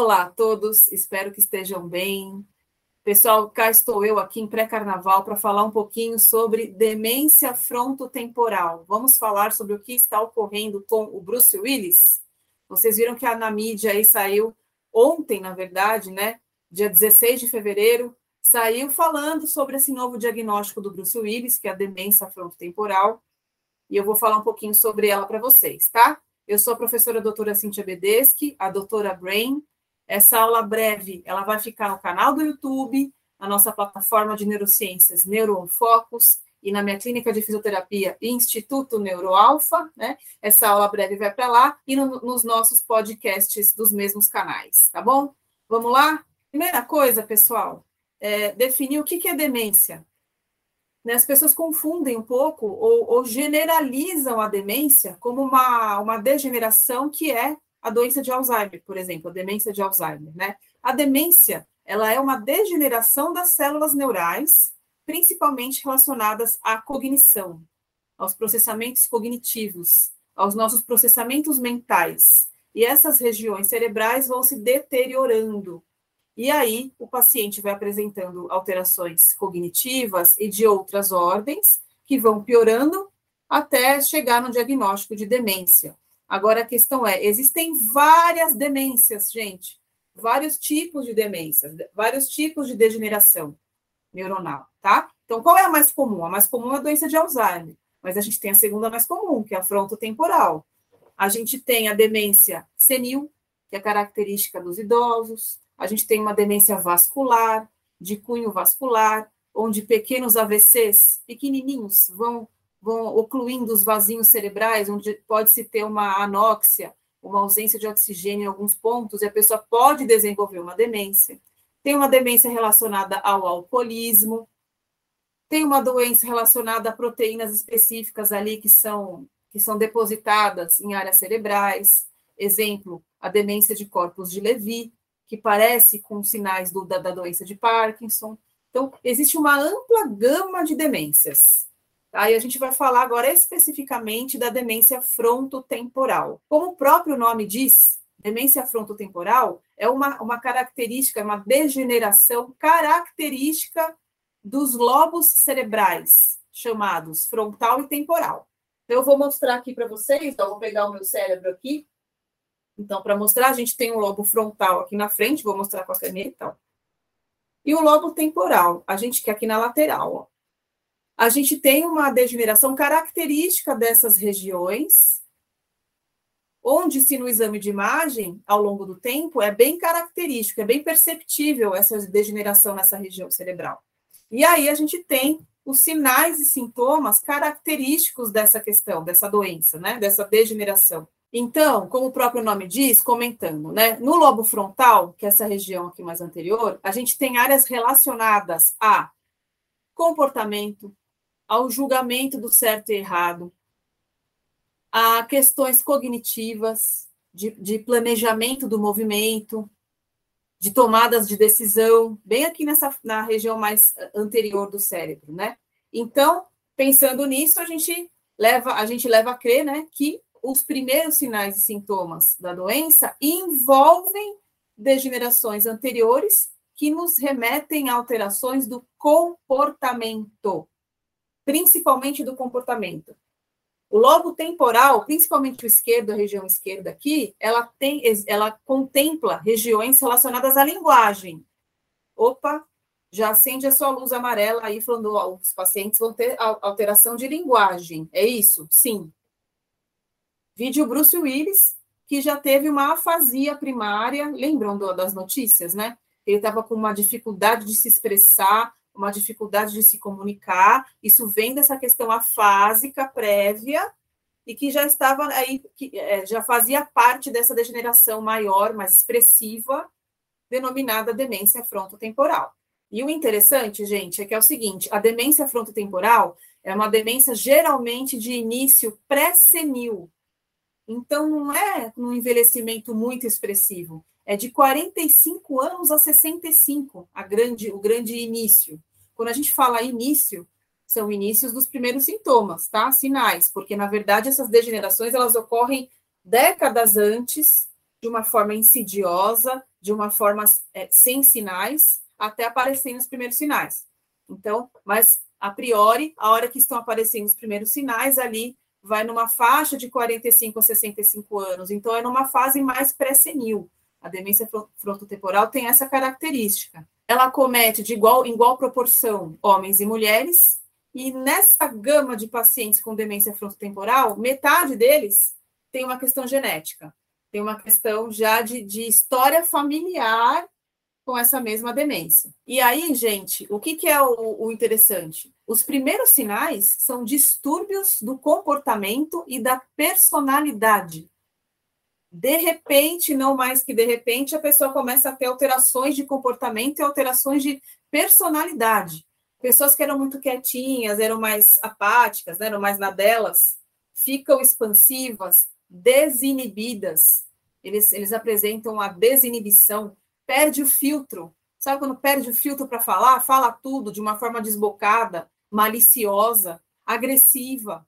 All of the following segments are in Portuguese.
Olá a todos, espero que estejam bem. Pessoal, cá estou eu aqui em pré-carnaval para falar um pouquinho sobre demência frontotemporal. Vamos falar sobre o que está ocorrendo com o Bruce Willis. Vocês viram que a, na mídia aí saiu ontem, na verdade, né? Dia 16 de fevereiro, saiu falando sobre esse novo diagnóstico do Bruce Willis, que é a demência frontotemporal. E eu vou falar um pouquinho sobre ela para vocês, tá? Eu sou a professora doutora Cintia Bedeschi, a doutora Brain. Essa aula breve, ela vai ficar no canal do YouTube, na nossa plataforma de neurociências Neuroonfocus e na minha clínica de fisioterapia Instituto Neuroalfa, né? Essa aula breve vai para lá e no, nos nossos podcasts dos mesmos canais, tá bom? Vamos lá? Primeira coisa, pessoal, é definir o que, que é demência. Né, as pessoas confundem um pouco ou, ou, generalizam a demência como uma, uma degeneração que é a doença de Alzheimer, por exemplo, a demência de Alzheimer, né? A demência, ela é uma degeneração das células neurais, principalmente relacionadas à cognição, aos processamentos cognitivos, aos nossos processamentos mentais. E essas regiões cerebrais vão se deteriorando, e aí o paciente vai apresentando alterações cognitivas e de outras ordens, que vão piorando até chegar no diagnóstico de demência. Agora a questão é: existem várias demências, gente, vários tipos de demências, vários tipos de degeneração neuronal, tá? Então, qual é a mais comum? A mais comum é a doença de Alzheimer, mas a gente tem a segunda mais comum, que é a frontotemporal. A gente tem a demência senil, que é característica dos idosos a gente tem uma demência vascular, de cunho vascular, onde pequenos AVCs, pequenininhos, vão, vão ocluindo os vasinhos cerebrais, onde pode-se ter uma anóxia, uma ausência de oxigênio em alguns pontos, e a pessoa pode desenvolver uma demência. Tem uma demência relacionada ao alcoolismo, tem uma doença relacionada a proteínas específicas ali que são, que são depositadas em áreas cerebrais. Exemplo, a demência de corpos de Levy, que parece com sinais do, da, da doença de Parkinson. Então, existe uma ampla gama de demências. Aí a gente vai falar agora especificamente da demência frontotemporal. Como o próprio nome diz, demência frontotemporal é uma, uma característica, uma degeneração característica dos lobos cerebrais, chamados frontal e temporal. Então, eu vou mostrar aqui para vocês, então, vou pegar o meu cérebro aqui, então, para mostrar, a gente tem um lobo frontal aqui na frente, vou mostrar com a caneta. Ó. E o lobo temporal, a gente quer aqui na lateral. Ó. A gente tem uma degeneração característica dessas regiões, onde, se no exame de imagem, ao longo do tempo, é bem característico, é bem perceptível essa degeneração nessa região cerebral. E aí a gente tem os sinais e sintomas característicos dessa questão, dessa doença, né? Dessa degeneração. Então, como o próprio nome diz, comentando, né? No lobo frontal, que é essa região aqui mais anterior, a gente tem áreas relacionadas a comportamento, ao julgamento do certo e errado, a questões cognitivas, de, de planejamento do movimento, de tomadas de decisão, bem aqui nessa na região mais anterior do cérebro, né? Então, pensando nisso, a gente leva a gente leva a crer, né, que os primeiros sinais e sintomas da doença envolvem degenerações anteriores que nos remetem a alterações do comportamento, principalmente do comportamento. O lobo temporal, principalmente o esquerdo, a região esquerda aqui, ela tem, ela contempla regiões relacionadas à linguagem. Opa, já acende a sua luz amarela aí falando, ó, os pacientes vão ter alteração de linguagem. É isso? Sim. Vídeo Bruce Willis, que já teve uma afasia primária, lembram do, das notícias, né? Ele estava com uma dificuldade de se expressar, uma dificuldade de se comunicar. Isso vem dessa questão afásica prévia e que já estava aí, que é, já fazia parte dessa degeneração maior, mais expressiva, denominada demência frontotemporal. E o interessante, gente, é que é o seguinte: a demência frontotemporal é uma demência geralmente de início pré-senil, então, não é um envelhecimento muito expressivo. É de 45 anos a 65, a grande, o grande início. Quando a gente fala início, são inícios dos primeiros sintomas, tá? Sinais, porque na verdade essas degenerações elas ocorrem décadas antes de uma forma insidiosa, de uma forma é, sem sinais, até aparecerem os primeiros sinais. Então, mas a priori, a hora que estão aparecendo os primeiros sinais ali, vai numa faixa de 45 a 65 anos. Então, é numa fase mais pré-senil. A demência frontotemporal tem essa característica. Ela comete de igual igual proporção homens e mulheres, e nessa gama de pacientes com demência frontotemporal, metade deles tem uma questão genética, tem uma questão já de, de história familiar com essa mesma demência. E aí, gente, o que, que é o, o, interessante? Os primeiros sinais são distúrbios do comportamento e da personalidade. De repente, não mais que de repente, a pessoa começa a ter alterações de comportamento e alterações de personalidade. Pessoas que eram muito quietinhas, eram mais apáticas, né, eram mais na delas, ficam expansivas, desinibidas. Eles, eles apresentam a desinibição, perde o filtro. Sabe quando perde o filtro para falar? Fala tudo de uma forma desbocada, maliciosa, agressiva.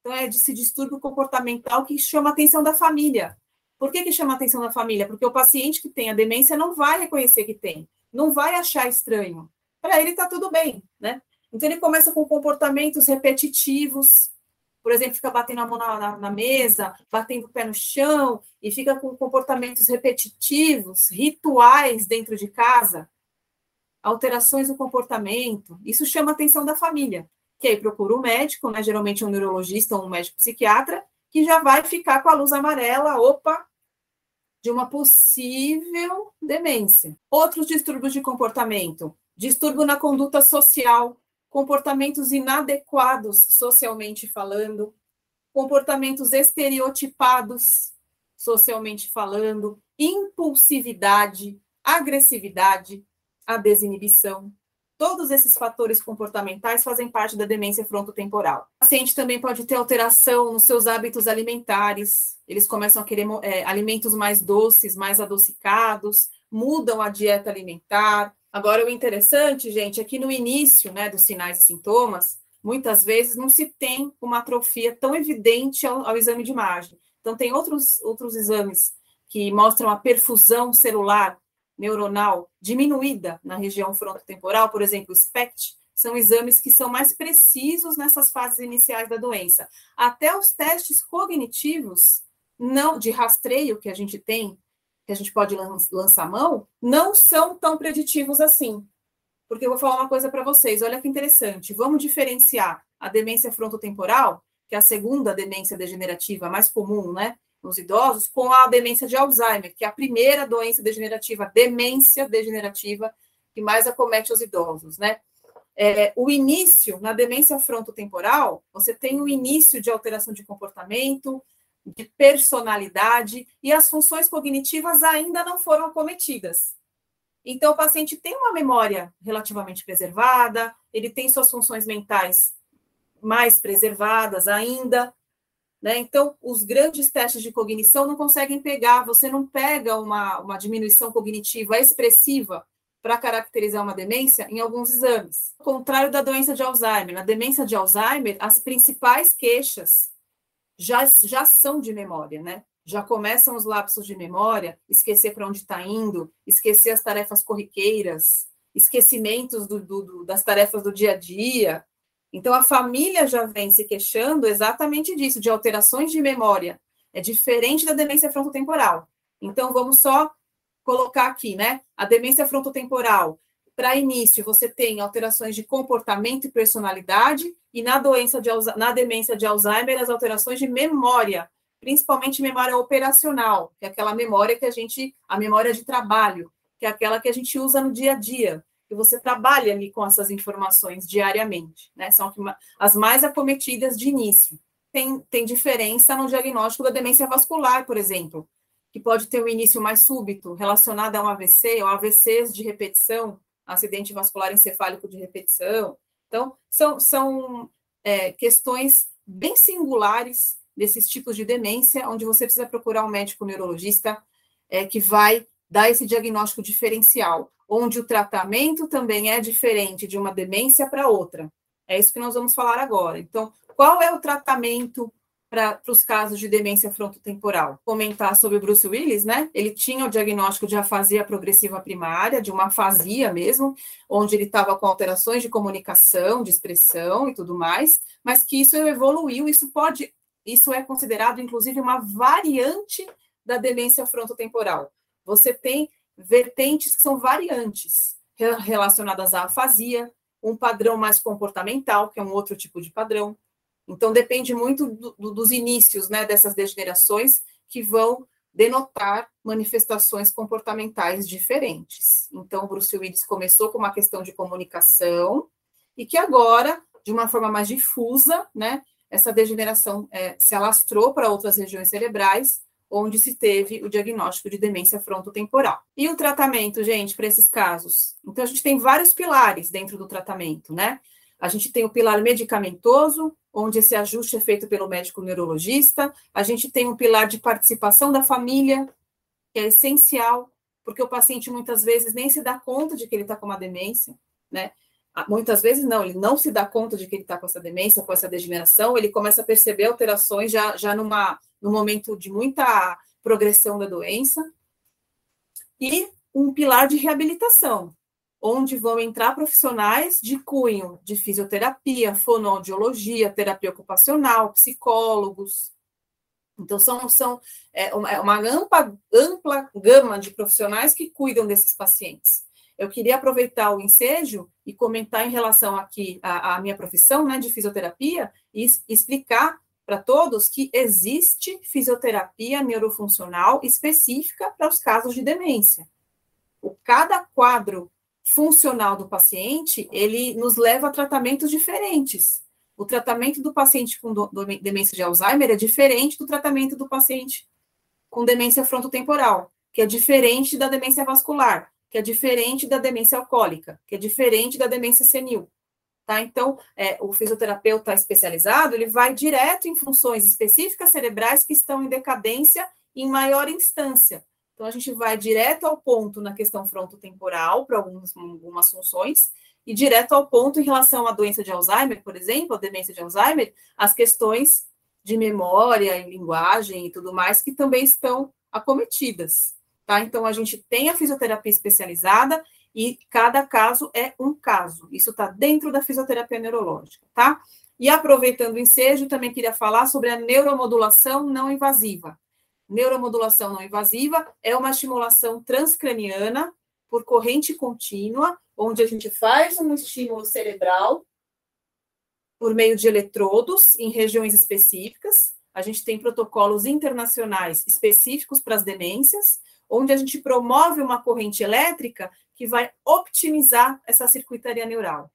Então, é esse distúrbio comportamental que chama a atenção da família. Por que, que chama a atenção da família? Porque o paciente que tem a demência não vai reconhecer que tem, não vai achar estranho. Para ele está tudo bem, né? Então, ele começa com comportamentos repetitivos, por exemplo, fica batendo a mão na, na, na, mesa, batendo o pé no chão, e fica com comportamentos repetitivos, rituais dentro de casa, alterações no comportamento. Isso chama a atenção da família, que aí procura um médico, né, geralmente um neurologista ou um médico psiquiatra, que já vai ficar com a luz amarela, opa, de uma possível demência. Outros distúrbios de comportamento, distúrbio na conduta social, comportamentos inadequados socialmente falando, comportamentos estereotipados socialmente falando, impulsividade, agressividade, a desinibição. Todos esses fatores comportamentais fazem parte da demência frontotemporal. O paciente também pode ter alteração nos seus hábitos alimentares, eles começam a querer é, alimentos mais doces, mais adocicados, mudam a dieta alimentar, Agora, o interessante, gente, é que no início né, dos sinais e sintomas, muitas vezes não se tem uma atrofia tão evidente ao, ao exame de imagem. Então, tem outros, outros exames que mostram a perfusão celular neuronal diminuída na região frontotemporal, por exemplo, o SPECT, são exames que são mais precisos nessas fases iniciais da doença. Até os testes cognitivos, não de rastreio que a gente tem que a gente pode lançar mão, não são tão preditivos assim. Porque eu vou falar uma coisa para vocês, olha que interessante. Vamos diferenciar a demência frontotemporal, que é a segunda demência degenerativa mais comum, né, nos idosos, com a demência de Alzheimer, que é a primeira doença degenerativa, demência degenerativa que mais acomete os idosos, né? É, o início na demência frontotemporal, você tem o início de alteração de comportamento, de personalidade e as funções cognitivas ainda não foram acometidas. Então, o paciente tem uma memória relativamente preservada, ele tem suas funções mentais mais preservadas ainda, né? Então, os grandes testes de cognição não conseguem pegar, você não pega uma, uma diminuição cognitiva expressiva para caracterizar uma demência em alguns exames. Ao contrário da doença de Alzheimer, na demência de Alzheimer, as principais queixas já, já são de memória, né? Já começam os lapsos de memória, esquecer para onde está indo, esquecer as tarefas corriqueiras, esquecimentos do, do, do, das tarefas do dia a dia. Então, a família já vem se queixando exatamente disso, de alterações de memória. É diferente da demência frontotemporal. Então, vamos só colocar aqui, né? A demência frontotemporal para início, você tem alterações de comportamento e personalidade, e na doença de na demência de Alzheimer, as alterações de memória, principalmente memória operacional, que é aquela memória que a gente, a memória de trabalho, que é aquela que a gente usa no dia a dia, que você trabalha ali com essas informações diariamente, né? São as mais acometidas de início. Tem, tem diferença no diagnóstico da demência vascular, por exemplo, que pode ter um início mais súbito, relacionado a um AVC ou AVCs de repetição, acidente vascular encefálico de repetição. Então, são, são é, questões bem singulares desses tipos de demência, onde você precisa procurar um médico neurologista é, que vai dar esse diagnóstico diferencial, onde o tratamento também é diferente de uma demência para outra. É isso que nós vamos falar agora. Então, qual é o tratamento para os casos de demência frontotemporal. Comentar sobre o Bruce Willis, né? Ele tinha o diagnóstico de afasia progressiva primária, de uma afasia mesmo, onde ele estava com alterações de comunicação, de expressão e tudo mais, mas que isso evoluiu, isso pode, isso é considerado inclusive uma variante da demência frontotemporal. Você tem vertentes que são variantes relacionadas à afasia, um padrão mais comportamental, que é um outro tipo de padrão, então, depende muito do, do, dos inícios né, dessas degenerações que vão denotar manifestações comportamentais diferentes. Então, Bruce Willis começou com uma questão de comunicação e que agora, de uma forma mais difusa, né, essa degeneração é, se alastrou para outras regiões cerebrais, onde se teve o diagnóstico de demência frontotemporal. E o tratamento, gente, para esses casos? Então, a gente tem vários pilares dentro do tratamento, né? A gente tem o pilar medicamentoso, onde esse ajuste é feito pelo médico neurologista. A gente tem um pilar de participação da família, que é essencial, porque o paciente muitas vezes nem se dá conta de que ele está com uma demência, né? Ah, muitas vezes não, ele não se dá conta de que ele está com essa demência, com essa degeneração, ele começa a perceber alterações já, já numa, num momento de muita progressão da doença. E um pilar de reabilitação, onde vão entrar profissionais de cunho de fisioterapia, fonoaudiologia, terapia ocupacional, psicólogos. Então, são, são é, uma é ampla, ampla gama de profissionais que cuidam desses pacientes. Eu queria aproveitar o ensejo e comentar em relação aqui à, minha profissão né, de fisioterapia e explicar para todos que existe fisioterapia neurofuncional específica para os casos de demência. O cada quadro funcional do paciente, ele nos leva a tratamentos diferentes. O tratamento do paciente com do, do, demência de Alzheimer é diferente do tratamento do paciente com demência frontotemporal, que é diferente da demência vascular, que é diferente da demência alcoólica, que é diferente da demência senil. Tá? Então, é, o fisioterapeuta especializado, ele vai direto em funções específicas cerebrais que estão em decadência em maior instância, então, a gente vai direto ao ponto na questão frontotemporal, para algumas, algumas funções, e direto ao ponto em relação à doença de Alzheimer, por exemplo, a demência de Alzheimer, as questões de memória e linguagem e tudo mais que também estão acometidas. Tá? Então, a gente tem a fisioterapia especializada e cada caso é um caso. Isso está dentro da fisioterapia neurológica, tá? E aproveitando o ensejo, também queria falar sobre a neuromodulação não invasiva. Neuromodulação não invasiva é uma estimulação transcraniana por corrente contínua, onde a gente faz um estímulo cerebral por meio de eletrodos em regiões específicas. A gente tem protocolos internacionais específicos para as demências, onde a gente promove uma corrente elétrica que vai optimizar essa circuitaria neural.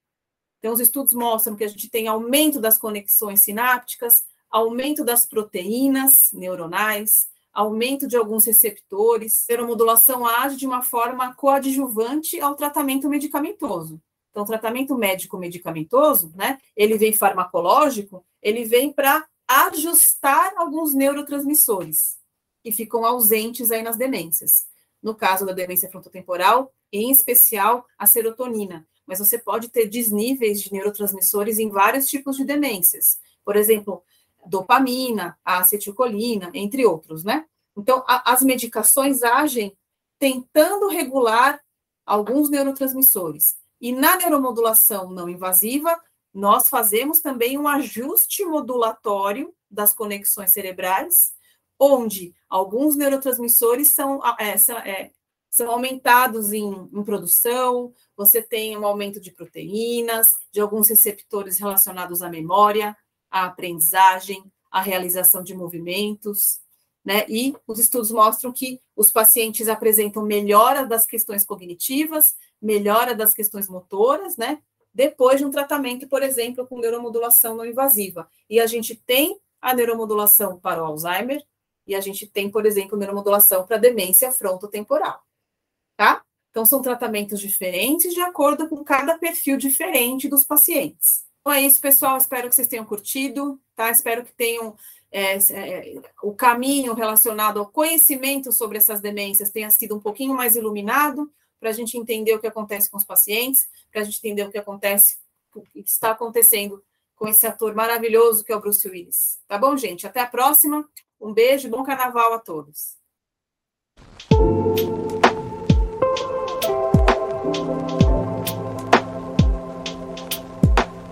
Então, os estudos mostram que a gente tem aumento das conexões sinápticas, aumento das proteínas neuronais, aumento de alguns receptores. A neuromodulação age de uma forma coadjuvante ao tratamento medicamentoso. Então, o tratamento médico-medicamentoso, né, ele vem farmacológico, ele vem para ajustar alguns neurotransmissores que ficam ausentes aí nas demências. No caso da demência frontotemporal, em especial a serotonina, mas você pode ter desníveis de neurotransmissores em vários tipos de demências. Por exemplo, dopamina, a acetilcolina, entre outros, né? Então, a, as medicações agem tentando regular alguns neurotransmissores. E na neuromodulação não invasiva, nós fazemos também um ajuste modulatório das conexões cerebrais, onde alguns neurotransmissores são, é, são, é, são aumentados em, em, produção, você tem um aumento de proteínas, de alguns receptores relacionados à memória, a aprendizagem, a realização de movimentos, né? E os estudos mostram que os pacientes apresentam melhora das questões cognitivas, melhora das questões motoras, né? Depois de um tratamento, por exemplo, com neuromodulação não invasiva. E a gente tem a neuromodulação para o Alzheimer e a gente tem, por exemplo, neuromodulação para demência frontotemporal, tá? Então, são tratamentos diferentes de acordo com cada perfil diferente dos pacientes. Então é isso, pessoal. Espero que vocês tenham curtido, tá? Espero que tenham é, é, o caminho relacionado ao conhecimento sobre essas demências tenha sido um pouquinho mais iluminado para a gente entender o que acontece com os pacientes, para a gente entender o que acontece, o que está acontecendo com esse ator maravilhoso que é o Bruce Willis. Tá bom, gente? Até a próxima. Um beijo e bom carnaval a todos.